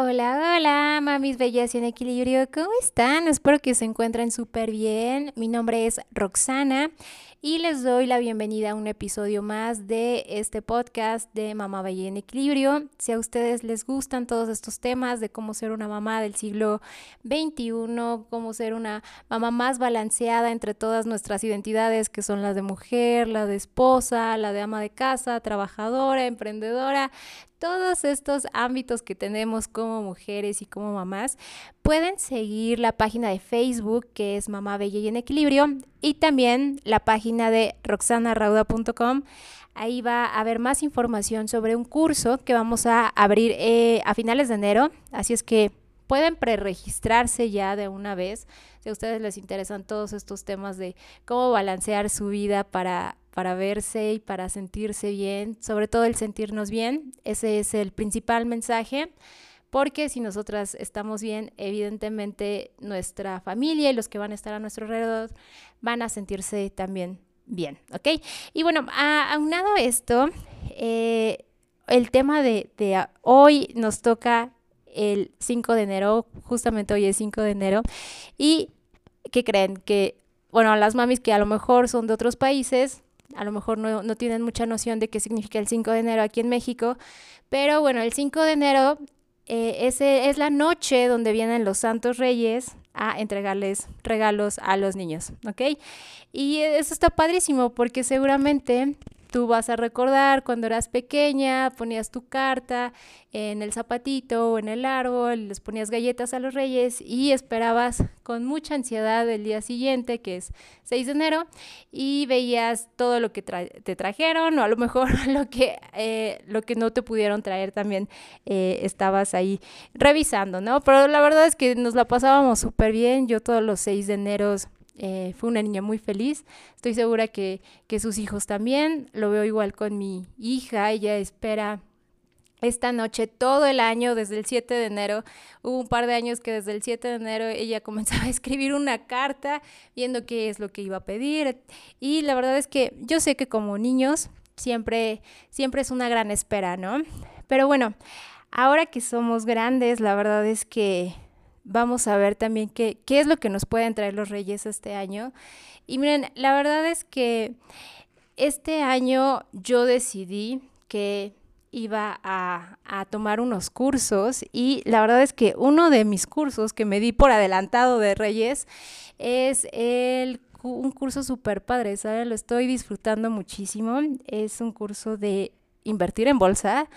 Hola, hola, mamis bellas y en equilibrio, ¿cómo están? Espero que se encuentren súper bien. Mi nombre es Roxana y les doy la bienvenida a un episodio más de este podcast de Mamá Bella en Equilibrio. Si a ustedes les gustan todos estos temas de cómo ser una mamá del siglo XXI, cómo ser una mamá más balanceada entre todas nuestras identidades que son las de mujer, la de esposa, la de ama de casa, trabajadora, emprendedora, todos estos ámbitos que tenemos como mujeres y como mamás, pueden seguir la página de Facebook que es Mamá Bella y en Equilibrio y también la página de roxanarauda.com. Ahí va a haber más información sobre un curso que vamos a abrir eh, a finales de enero, así es que pueden preregistrarse ya de una vez si a ustedes les interesan todos estos temas de cómo balancear su vida para para verse y para sentirse bien, sobre todo el sentirnos bien. Ese es el principal mensaje, porque si nosotras estamos bien, evidentemente nuestra familia y los que van a estar a nuestro alrededor van a sentirse también bien, ¿ok? Y bueno, aunado a esto, eh, el tema de, de hoy nos toca el 5 de enero, justamente hoy es 5 de enero, y ¿qué creen? Que, bueno, las mamis que a lo mejor son de otros países, a lo mejor no, no, tienen mucha noción de qué significa el 5 de enero aquí en México, pero bueno, el 5 de enero eh, ese es la noche donde vienen los santos reyes a entregarles regalos a los niños, ¿ok? Y eso está padrísimo porque seguramente Tú vas a recordar cuando eras pequeña, ponías tu carta en el zapatito o en el árbol, les ponías galletas a los reyes y esperabas con mucha ansiedad el día siguiente, que es 6 de enero, y veías todo lo que te trajeron o a lo mejor lo que, eh, lo que no te pudieron traer también eh, estabas ahí revisando, ¿no? Pero la verdad es que nos la pasábamos súper bien. Yo todos los 6 de enero eh, fue una niña muy feliz. Estoy segura que, que sus hijos también. Lo veo igual con mi hija. Ella espera esta noche todo el año, desde el 7 de enero. Hubo un par de años que desde el 7 de enero ella comenzaba a escribir una carta viendo qué es lo que iba a pedir. Y la verdad es que yo sé que como niños siempre, siempre es una gran espera, ¿no? Pero bueno, ahora que somos grandes, la verdad es que vamos a ver también qué, qué es lo que nos pueden traer los reyes este año. Y miren, la verdad es que este año yo decidí que iba a, a, tomar unos cursos y la verdad es que uno de mis cursos que me di por adelantado de Reyes es el, un curso súper padre, ¿sabes? Lo estoy disfrutando muchísimo. Es un curso de invertir en bolsa.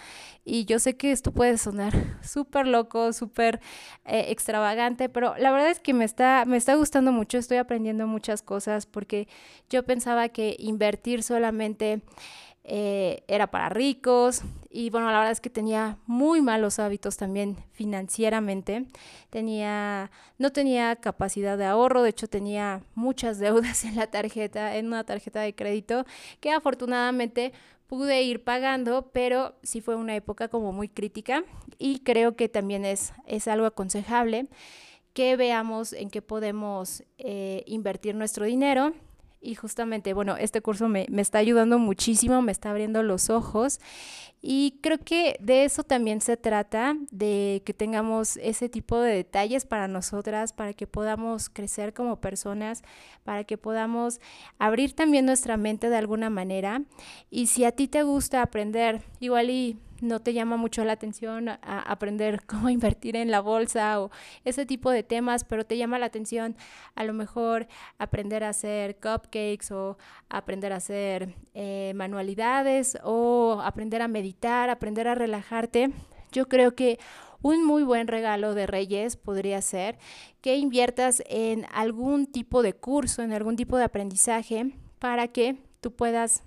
Y yo sé que esto puede sonar súper loco, súper eh, extravagante, pero la verdad es que me está, me está gustando mucho, estoy aprendiendo muchas cosas porque yo pensaba que invertir solamente eh, era para ricos y bueno, la verdad es que tenía muy malos hábitos también financieramente. Tenía, no tenía capacidad de ahorro, de hecho tenía muchas deudas en la tarjeta, en una tarjeta de crédito que afortunadamente pude ir pagando, pero sí fue una época como muy crítica y creo que también es, es algo aconsejable que veamos en qué podemos eh, invertir nuestro dinero. Y justamente, bueno, este curso me, me, está ayudando muchísimo, me está abriendo los ojos y creo que de eso también se trata, de que tengamos ese tipo de detalles para nosotras, para que podamos crecer como personas, para que podamos abrir también nuestra mente de alguna manera. Y si a ti te gusta aprender, igual y no te llama mucho la atención a, aprender cómo invertir en la bolsa o ese tipo de temas, pero te llama la atención a lo mejor aprender a hacer cupcakes o aprender a hacer eh, manualidades o aprender a meditar, aprender a relajarte. Yo creo que un muy buen regalo de Reyes podría ser que inviertas en algún tipo de curso, en algún tipo de aprendizaje para que tú puedas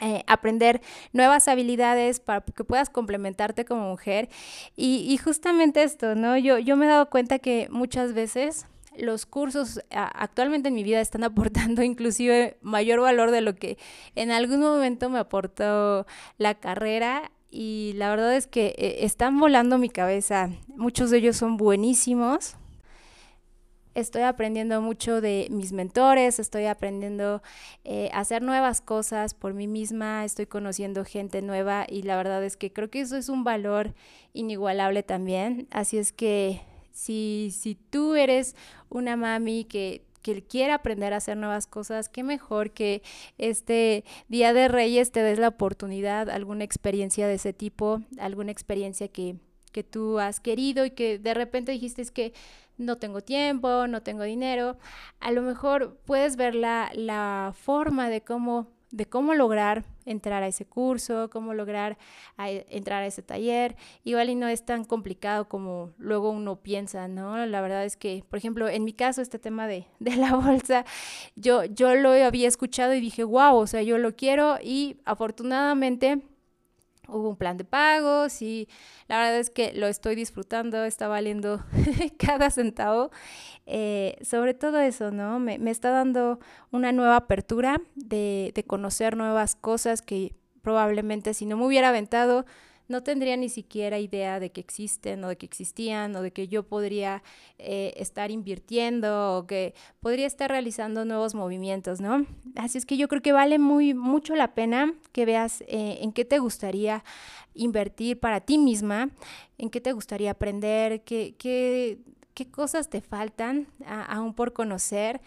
eh, aprender nuevas habilidades para que puedas complementarte como mujer. Y, justamente esto, ¿no? Yo, yo me he dado cuenta que muchas veces los cursos actualmente en mi vida están aportando inclusive mayor valor de lo que en algún momento me aportó la carrera y la verdad es que eh, están volando mi cabeza. Muchos de ellos son buenísimos, estoy aprendiendo mucho de mis mentores, estoy aprendiendo eh, a hacer nuevas cosas por mí misma, estoy conociendo gente nueva y la verdad es que creo que eso es un valor inigualable también. Así es que si, si tú eres una mami que que quiera aprender a hacer nuevas cosas, qué mejor que este Día de Reyes te des la oportunidad, alguna experiencia de ese tipo, alguna experiencia que, que tú has querido y que de repente dijiste es que no tengo tiempo, no tengo dinero. A lo mejor puedes ver la, la forma de cómo de cómo lograr entrar a ese curso, cómo lograr entrar a ese taller. Igual y no es tan complicado como luego uno piensa, ¿no? La verdad es que, por ejemplo, en mi caso, este tema de, de la bolsa, yo, yo lo había escuchado y dije, wow, o sea, yo lo quiero y afortunadamente hubo un plan de pagos y la verdad es que lo estoy disfrutando, está valiendo cada centavo. Eh, sobre todo eso, ¿no? Me, me, está dando una nueva apertura de, de conocer nuevas cosas que probablemente si no me hubiera aventado no tendría ni siquiera idea de que existen o de que existían o de que yo podría eh, estar invirtiendo o que podría estar realizando nuevos movimientos, ¿no? Así es que yo creo que vale muy mucho la pena que veas eh, en qué te gustaría invertir para ti misma, en qué te gustaría aprender, qué, qué, qué cosas te faltan aún por conocer.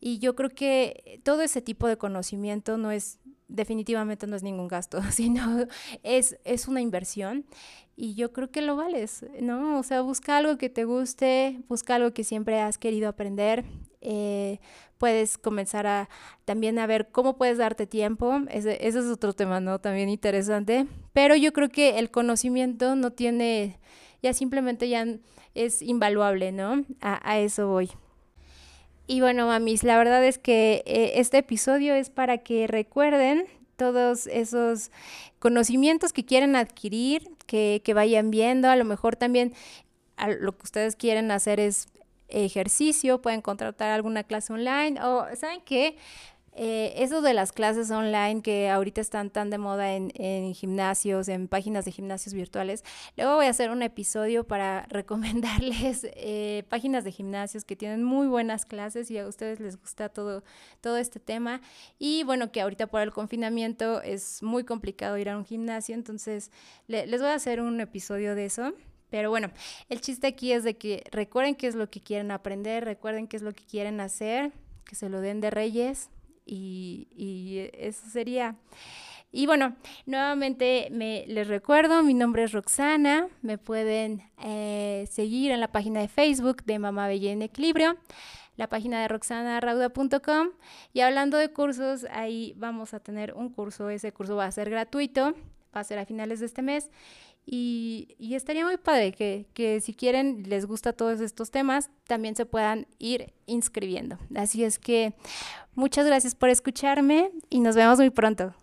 Y yo creo que todo ese tipo de conocimiento no es definitivamente no es ningún gasto, sino es, es una inversión y yo creo que lo vales, ¿no? O sea, busca algo que te guste, busca algo que siempre has querido aprender. Eh, puedes comenzar a también a ver cómo puedes darte tiempo. Ese, ese, es otro tema, ¿no? También interesante. Pero yo creo que el conocimiento no tiene, ya simplemente ya es invaluable, ¿no? A, a eso voy. Y bueno, mamis, la verdad es que eh, este episodio es para que recuerden todos esos conocimientos que quieren adquirir, que, que vayan viendo, a lo mejor también lo que ustedes quieren hacer es ejercicio, pueden contratar alguna clase online o, ¿saben qué? Eh, eso de las clases online que ahorita están tan de moda en, gimnasios, en páginas de gimnasios virtuales, luego voy a hacer un episodio para recomendarles eh, páginas de gimnasios que tienen muy buenas clases y a ustedes les gusta todo, todo este tema. Y bueno, que ahorita por el confinamiento es muy complicado ir a un gimnasio, entonces les voy a hacer un episodio de eso. Pero bueno, el chiste aquí es de que recuerden qué es lo que quieren aprender, recuerden qué es lo que quieren hacer, que se lo den de reyes, y, eso sería. Y bueno, nuevamente me, les recuerdo, mi nombre es Roxana, me pueden eh, seguir en la página de Facebook de Mamá Bella en Equilibrio, la página de roxanarauda.com y hablando de cursos, ahí vamos a tener un curso, ese curso va a ser gratuito, va a ser a finales de este mes y, estaría muy padre que, que, si quieren, les gusta todos estos temas, también se puedan ir inscribiendo. Así es que muchas gracias por escucharme y nos vemos muy pronto.